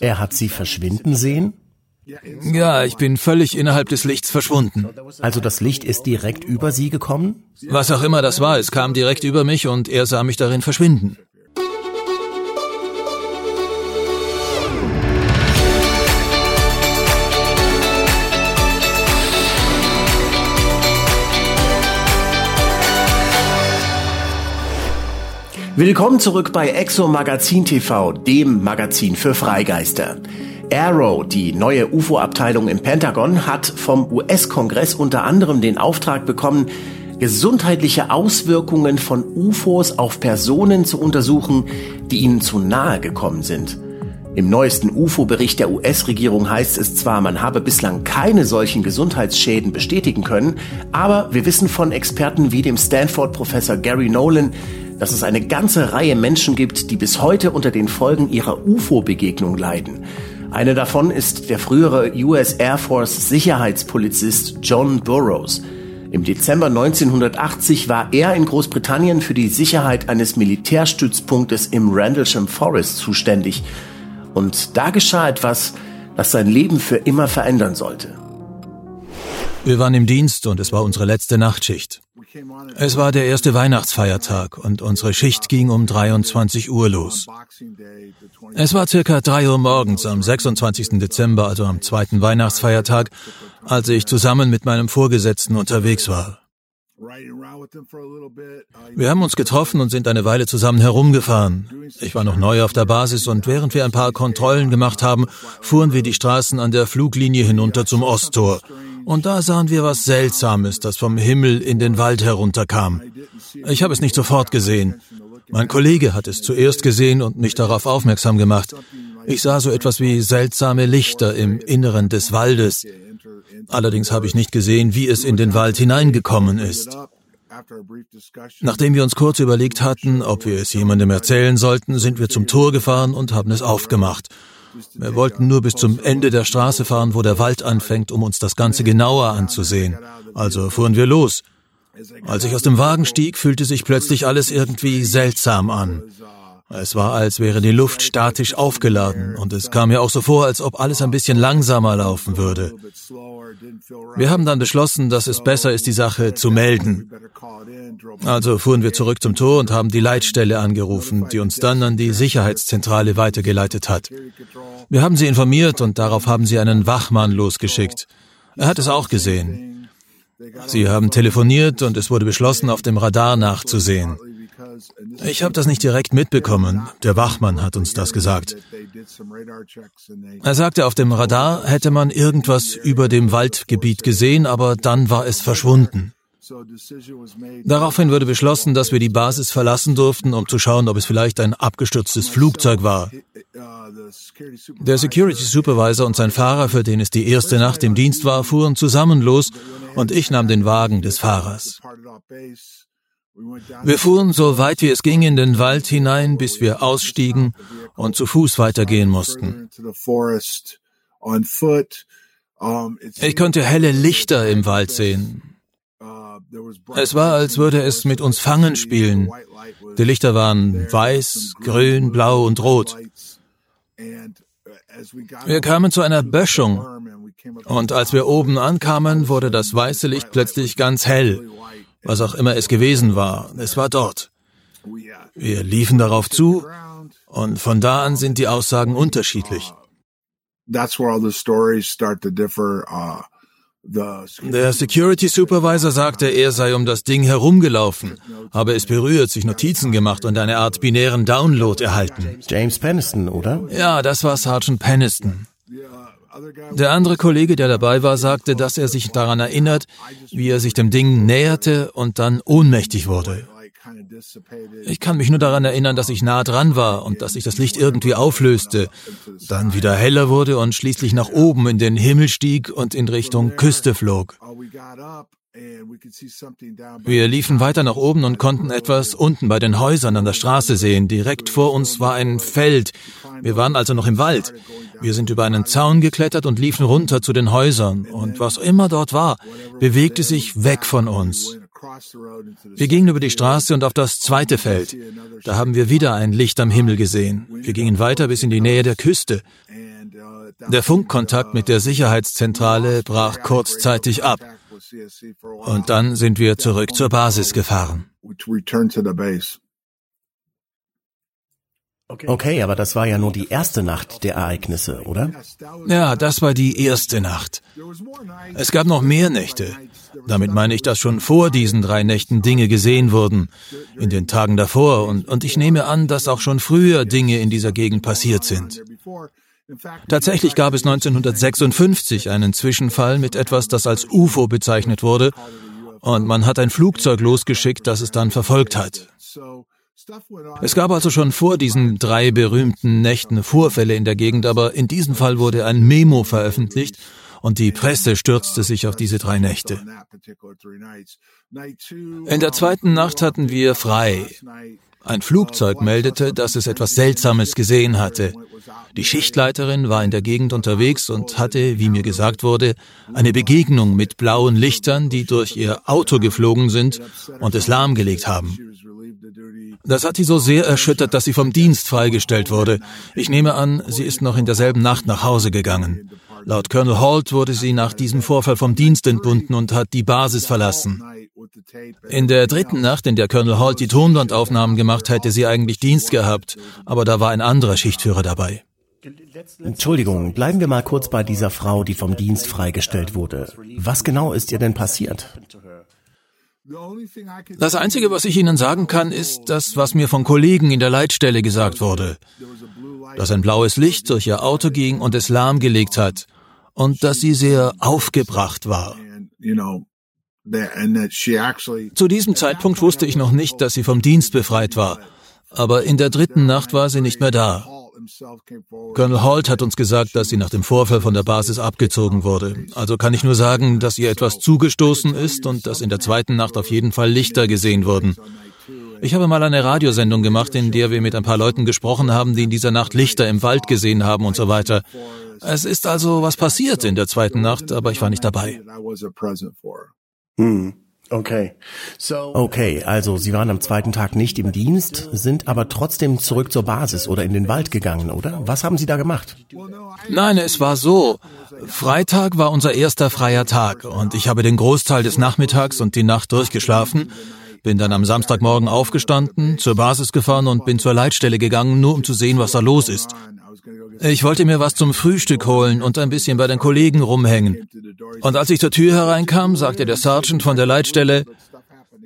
Er hat Sie verschwinden sehen? Ja, ich bin völlig innerhalb des Lichts verschwunden. Also das Licht ist direkt über Sie gekommen? Was auch immer das war, es kam direkt über mich und er sah mich darin verschwinden. Willkommen zurück bei Exo Magazin TV, dem Magazin für Freigeister. Arrow, die neue UFO-Abteilung im Pentagon, hat vom US-Kongress unter anderem den Auftrag bekommen, gesundheitliche Auswirkungen von UFOs auf Personen zu untersuchen, die ihnen zu nahe gekommen sind. Im neuesten UFO-Bericht der US-Regierung heißt es zwar, man habe bislang keine solchen Gesundheitsschäden bestätigen können, aber wir wissen von Experten wie dem Stanford-Professor Gary Nolan, dass es eine ganze Reihe Menschen gibt, die bis heute unter den Folgen ihrer UFO-Begegnung leiden. Eine davon ist der frühere US Air Force Sicherheitspolizist John Burroughs. Im Dezember 1980 war er in Großbritannien für die Sicherheit eines Militärstützpunktes im Randlesham Forest zuständig. Und da geschah etwas, das sein Leben für immer verändern sollte. Wir waren im Dienst und es war unsere letzte Nachtschicht. Es war der erste Weihnachtsfeiertag und unsere Schicht ging um 23 Uhr los. Es war circa 3 Uhr morgens am 26. Dezember, also am zweiten Weihnachtsfeiertag, als ich zusammen mit meinem Vorgesetzten unterwegs war. Wir haben uns getroffen und sind eine Weile zusammen herumgefahren. Ich war noch neu auf der Basis und während wir ein paar Kontrollen gemacht haben, fuhren wir die Straßen an der Fluglinie hinunter zum Osttor. Und da sahen wir was Seltsames, das vom Himmel in den Wald herunterkam. Ich habe es nicht sofort gesehen. Mein Kollege hat es zuerst gesehen und mich darauf aufmerksam gemacht. Ich sah so etwas wie seltsame Lichter im Inneren des Waldes. Allerdings habe ich nicht gesehen, wie es in den Wald hineingekommen ist. Nachdem wir uns kurz überlegt hatten, ob wir es jemandem erzählen sollten, sind wir zum Tor gefahren und haben es aufgemacht. Wir wollten nur bis zum Ende der Straße fahren, wo der Wald anfängt, um uns das Ganze genauer anzusehen. Also fuhren wir los. Als ich aus dem Wagen stieg, fühlte sich plötzlich alles irgendwie seltsam an. Es war, als wäre die Luft statisch aufgeladen und es kam mir auch so vor, als ob alles ein bisschen langsamer laufen würde. Wir haben dann beschlossen, dass es besser ist, die Sache zu melden. Also fuhren wir zurück zum Tor und haben die Leitstelle angerufen, die uns dann an die Sicherheitszentrale weitergeleitet hat. Wir haben sie informiert und darauf haben sie einen Wachmann losgeschickt. Er hat es auch gesehen. Sie haben telefoniert und es wurde beschlossen, auf dem Radar nachzusehen. Ich habe das nicht direkt mitbekommen. Der Wachmann hat uns das gesagt. Er sagte, auf dem Radar hätte man irgendwas über dem Waldgebiet gesehen, aber dann war es verschwunden. Daraufhin wurde beschlossen, dass wir die Basis verlassen durften, um zu schauen, ob es vielleicht ein abgestürztes Flugzeug war. Der Security Supervisor und sein Fahrer, für den es die erste Nacht im Dienst war, fuhren zusammen los und ich nahm den Wagen des Fahrers. Wir fuhren so weit wie es ging in den Wald hinein, bis wir ausstiegen und zu Fuß weitergehen mussten. Ich konnte helle Lichter im Wald sehen. Es war, als würde es mit uns Fangen spielen. Die Lichter waren weiß, grün, blau und rot. Wir kamen zu einer Böschung und als wir oben ankamen, wurde das weiße Licht plötzlich ganz hell was auch immer es gewesen war, es war dort. Wir liefen darauf zu und von da an sind die Aussagen unterschiedlich. Uh, Der Security Supervisor sagte, er sei um das Ding herumgelaufen, habe es berührt, sich Notizen gemacht und eine Art binären Download erhalten. James Peniston, oder? Ja, das war Sergeant Peniston. Der andere Kollege, der dabei war, sagte, dass er sich daran erinnert, wie er sich dem Ding näherte und dann ohnmächtig wurde. Ich kann mich nur daran erinnern, dass ich nah dran war und dass sich das Licht irgendwie auflöste, dann wieder heller wurde und schließlich nach oben in den Himmel stieg und in Richtung Küste flog. Wir liefen weiter nach oben und konnten etwas unten bei den Häusern an der Straße sehen. Direkt vor uns war ein Feld. Wir waren also noch im Wald. Wir sind über einen Zaun geklettert und liefen runter zu den Häusern. Und was immer dort war, bewegte sich weg von uns. Wir gingen über die Straße und auf das zweite Feld. Da haben wir wieder ein Licht am Himmel gesehen. Wir gingen weiter bis in die Nähe der Küste. Der Funkkontakt mit der Sicherheitszentrale brach kurzzeitig ab. Und dann sind wir zurück zur Basis gefahren. Okay, aber das war ja nur die erste Nacht der Ereignisse, oder? Ja, das war die erste Nacht. Es gab noch mehr Nächte. Damit meine ich, dass schon vor diesen drei Nächten Dinge gesehen wurden, in den Tagen davor, und, und ich nehme an, dass auch schon früher Dinge in dieser Gegend passiert sind. Tatsächlich gab es 1956 einen Zwischenfall mit etwas, das als UFO bezeichnet wurde, und man hat ein Flugzeug losgeschickt, das es dann verfolgt hat. Es gab also schon vor diesen drei berühmten Nächten Vorfälle in der Gegend, aber in diesem Fall wurde ein Memo veröffentlicht und die Presse stürzte sich auf diese drei Nächte. In der zweiten Nacht hatten wir frei. Ein Flugzeug meldete, dass es etwas Seltsames gesehen hatte. Die Schichtleiterin war in der Gegend unterwegs und hatte, wie mir gesagt wurde, eine Begegnung mit blauen Lichtern, die durch ihr Auto geflogen sind und es lahmgelegt haben. Das hat sie so sehr erschüttert, dass sie vom Dienst freigestellt wurde. Ich nehme an, sie ist noch in derselben Nacht nach Hause gegangen. Laut Colonel Holt wurde sie nach diesem Vorfall vom Dienst entbunden und hat die Basis verlassen. In der dritten Nacht, in der Colonel Holt die Tonbandaufnahmen gemacht, hätte sie eigentlich Dienst gehabt, aber da war ein anderer Schichtführer dabei. Entschuldigung, bleiben wir mal kurz bei dieser Frau, die vom Dienst freigestellt wurde. Was genau ist ihr denn passiert? Das Einzige, was ich Ihnen sagen kann, ist das, was mir von Kollegen in der Leitstelle gesagt wurde. Dass ein blaues Licht durch ihr Auto ging und es lahmgelegt hat. Und dass sie sehr aufgebracht war. Zu diesem Zeitpunkt wusste ich noch nicht, dass sie vom Dienst befreit war. Aber in der dritten Nacht war sie nicht mehr da. Colonel Holt hat uns gesagt, dass sie nach dem Vorfall von der Basis abgezogen wurde. Also kann ich nur sagen, dass ihr etwas zugestoßen ist und dass in der zweiten Nacht auf jeden Fall Lichter gesehen wurden. Ich habe mal eine Radiosendung gemacht, in der wir mit ein paar Leuten gesprochen haben, die in dieser Nacht Lichter im Wald gesehen haben und so weiter. Es ist also was passiert in der zweiten Nacht, aber ich war nicht dabei. Hm. Okay. Okay, also Sie waren am zweiten Tag nicht im Dienst, sind aber trotzdem zurück zur Basis oder in den Wald gegangen, oder? Was haben Sie da gemacht? Nein, es war so. Freitag war unser erster freier Tag und ich habe den Großteil des Nachmittags und die Nacht durchgeschlafen, bin dann am Samstagmorgen aufgestanden, zur Basis gefahren und bin zur Leitstelle gegangen, nur um zu sehen, was da los ist. Ich wollte mir was zum Frühstück holen und ein bisschen bei den Kollegen rumhängen. Und als ich zur Tür hereinkam, sagte der Sergeant von der Leitstelle,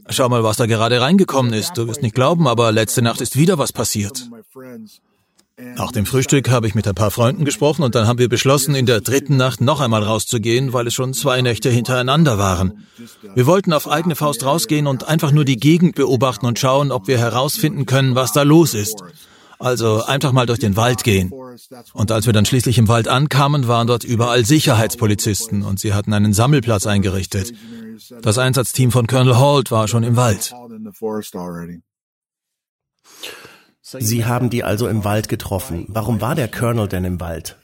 Schau mal, was da gerade reingekommen ist. Du wirst nicht glauben, aber letzte Nacht ist wieder was passiert. Nach dem Frühstück habe ich mit ein paar Freunden gesprochen und dann haben wir beschlossen, in der dritten Nacht noch einmal rauszugehen, weil es schon zwei Nächte hintereinander waren. Wir wollten auf eigene Faust rausgehen und einfach nur die Gegend beobachten und schauen, ob wir herausfinden können, was da los ist. Also einfach mal durch den Wald gehen. Und als wir dann schließlich im Wald ankamen, waren dort überall Sicherheitspolizisten und sie hatten einen Sammelplatz eingerichtet. Das Einsatzteam von Colonel Holt war schon im Wald. Sie haben die also im Wald getroffen. Warum war der Colonel denn im Wald?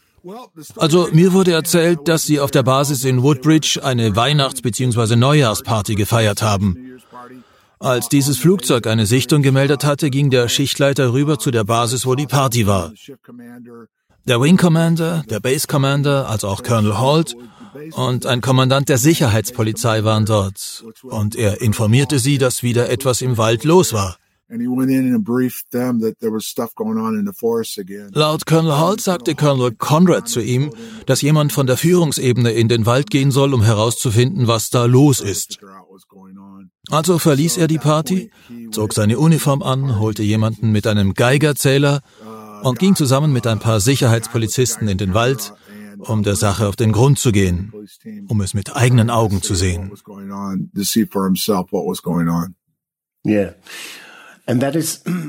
Also mir wurde erzählt, dass sie auf der Basis in Woodbridge eine Weihnachts- bzw. Neujahrsparty gefeiert haben. Als dieses Flugzeug eine Sichtung gemeldet hatte, ging der Schichtleiter rüber zu der Basis, wo die Party war. Der Wing Commander, der Base Commander, also auch Colonel Holt und ein Kommandant der Sicherheitspolizei waren dort. Und er informierte sie, dass wieder etwas im Wald los war. Laut Colonel Holt sagte Colonel Conrad zu ihm, dass jemand von der Führungsebene in den Wald gehen soll, um herauszufinden, was da los ist. Also verließ er die Party, zog seine Uniform an, holte jemanden mit einem Geigerzähler und ging zusammen mit ein paar Sicherheitspolizisten in den Wald, um der Sache auf den Grund zu gehen, um es mit eigenen Augen zu sehen. Yeah.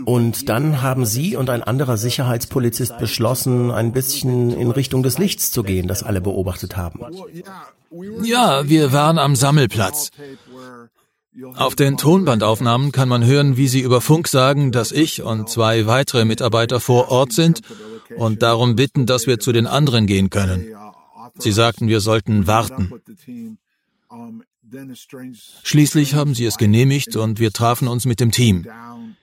Und dann haben Sie und ein anderer Sicherheitspolizist beschlossen, ein bisschen in Richtung des Lichts zu gehen, das alle beobachtet haben. Ja, wir waren am Sammelplatz. Auf den Tonbandaufnahmen kann man hören, wie sie über Funk sagen, dass ich und zwei weitere Mitarbeiter vor Ort sind und darum bitten, dass wir zu den anderen gehen können. Sie sagten, wir sollten warten. Schließlich haben sie es genehmigt und wir trafen uns mit dem Team.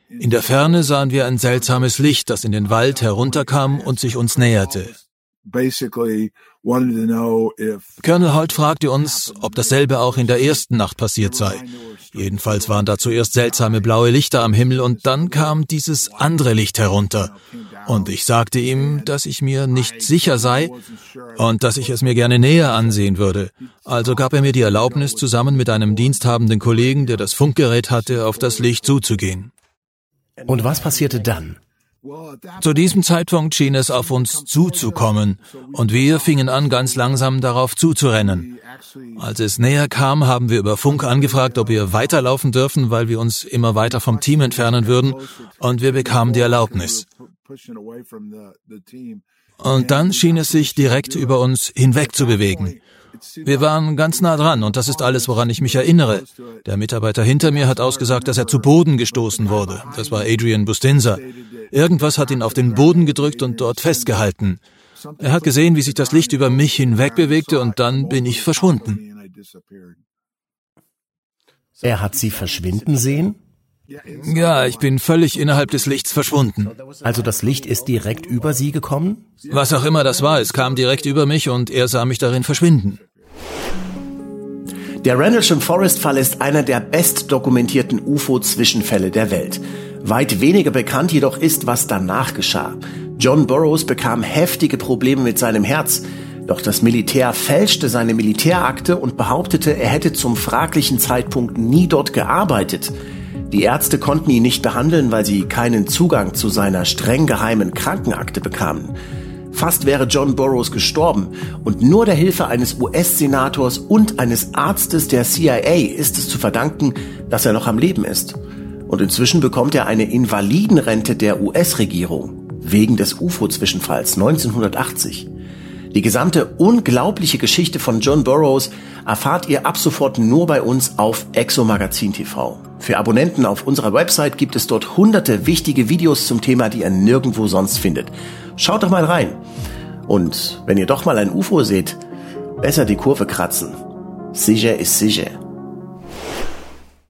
In der Ferne sahen wir ein seltsames Licht, das in den Wald herunterkam und sich uns näherte. Colonel Holt fragte uns, ob dasselbe auch in der ersten Nacht passiert sei. Jedenfalls waren da zuerst seltsame blaue Lichter am Himmel und dann kam dieses andere Licht herunter. Und ich sagte ihm, dass ich mir nicht sicher sei und dass ich es mir gerne näher ansehen würde. Also gab er mir die Erlaubnis, zusammen mit einem diensthabenden Kollegen, der das Funkgerät hatte, auf das Licht zuzugehen. Und was passierte dann? Zu diesem Zeitpunkt schien es auf uns zuzukommen, und wir fingen an, ganz langsam darauf zuzurennen. Als es näher kam, haben wir über Funk angefragt, ob wir weiterlaufen dürfen, weil wir uns immer weiter vom Team entfernen würden, und wir bekamen die Erlaubnis. Und dann schien es sich direkt über uns hinweg zu bewegen. Wir waren ganz nah dran und das ist alles, woran ich mich erinnere. Der Mitarbeiter hinter mir hat ausgesagt, dass er zu Boden gestoßen wurde. Das war Adrian Bustinza. Irgendwas hat ihn auf den Boden gedrückt und dort festgehalten. Er hat gesehen, wie sich das Licht über mich hinweg bewegte und dann bin ich verschwunden. Er hat sie verschwinden sehen? Ja, ich bin völlig innerhalb des Lichts verschwunden. Also das Licht ist direkt über Sie gekommen? Was auch immer das war, es kam direkt über mich und er sah mich darin verschwinden. Der Rendlesham Forest Fall ist einer der bestdokumentierten UFO-Zwischenfälle der Welt. Weit weniger bekannt jedoch ist, was danach geschah. John Burroughs bekam heftige Probleme mit seinem Herz, doch das Militär fälschte seine Militärakte und behauptete, er hätte zum fraglichen Zeitpunkt nie dort gearbeitet. Die Ärzte konnten ihn nicht behandeln, weil sie keinen Zugang zu seiner streng geheimen Krankenakte bekamen. Fast wäre John Burroughs gestorben und nur der Hilfe eines US-Senators und eines Arztes der CIA ist es zu verdanken, dass er noch am Leben ist. Und inzwischen bekommt er eine Invalidenrente der US-Regierung wegen des UFO-Zwischenfalls 1980. Die gesamte unglaubliche Geschichte von John Burroughs erfahrt ihr ab sofort nur bei uns auf Exo Magazin TV. Für Abonnenten auf unserer Website gibt es dort hunderte wichtige Videos zum Thema, die ihr nirgendwo sonst findet. Schaut doch mal rein. Und wenn ihr doch mal ein UFO seht, besser die Kurve kratzen. Sicher ist sicher.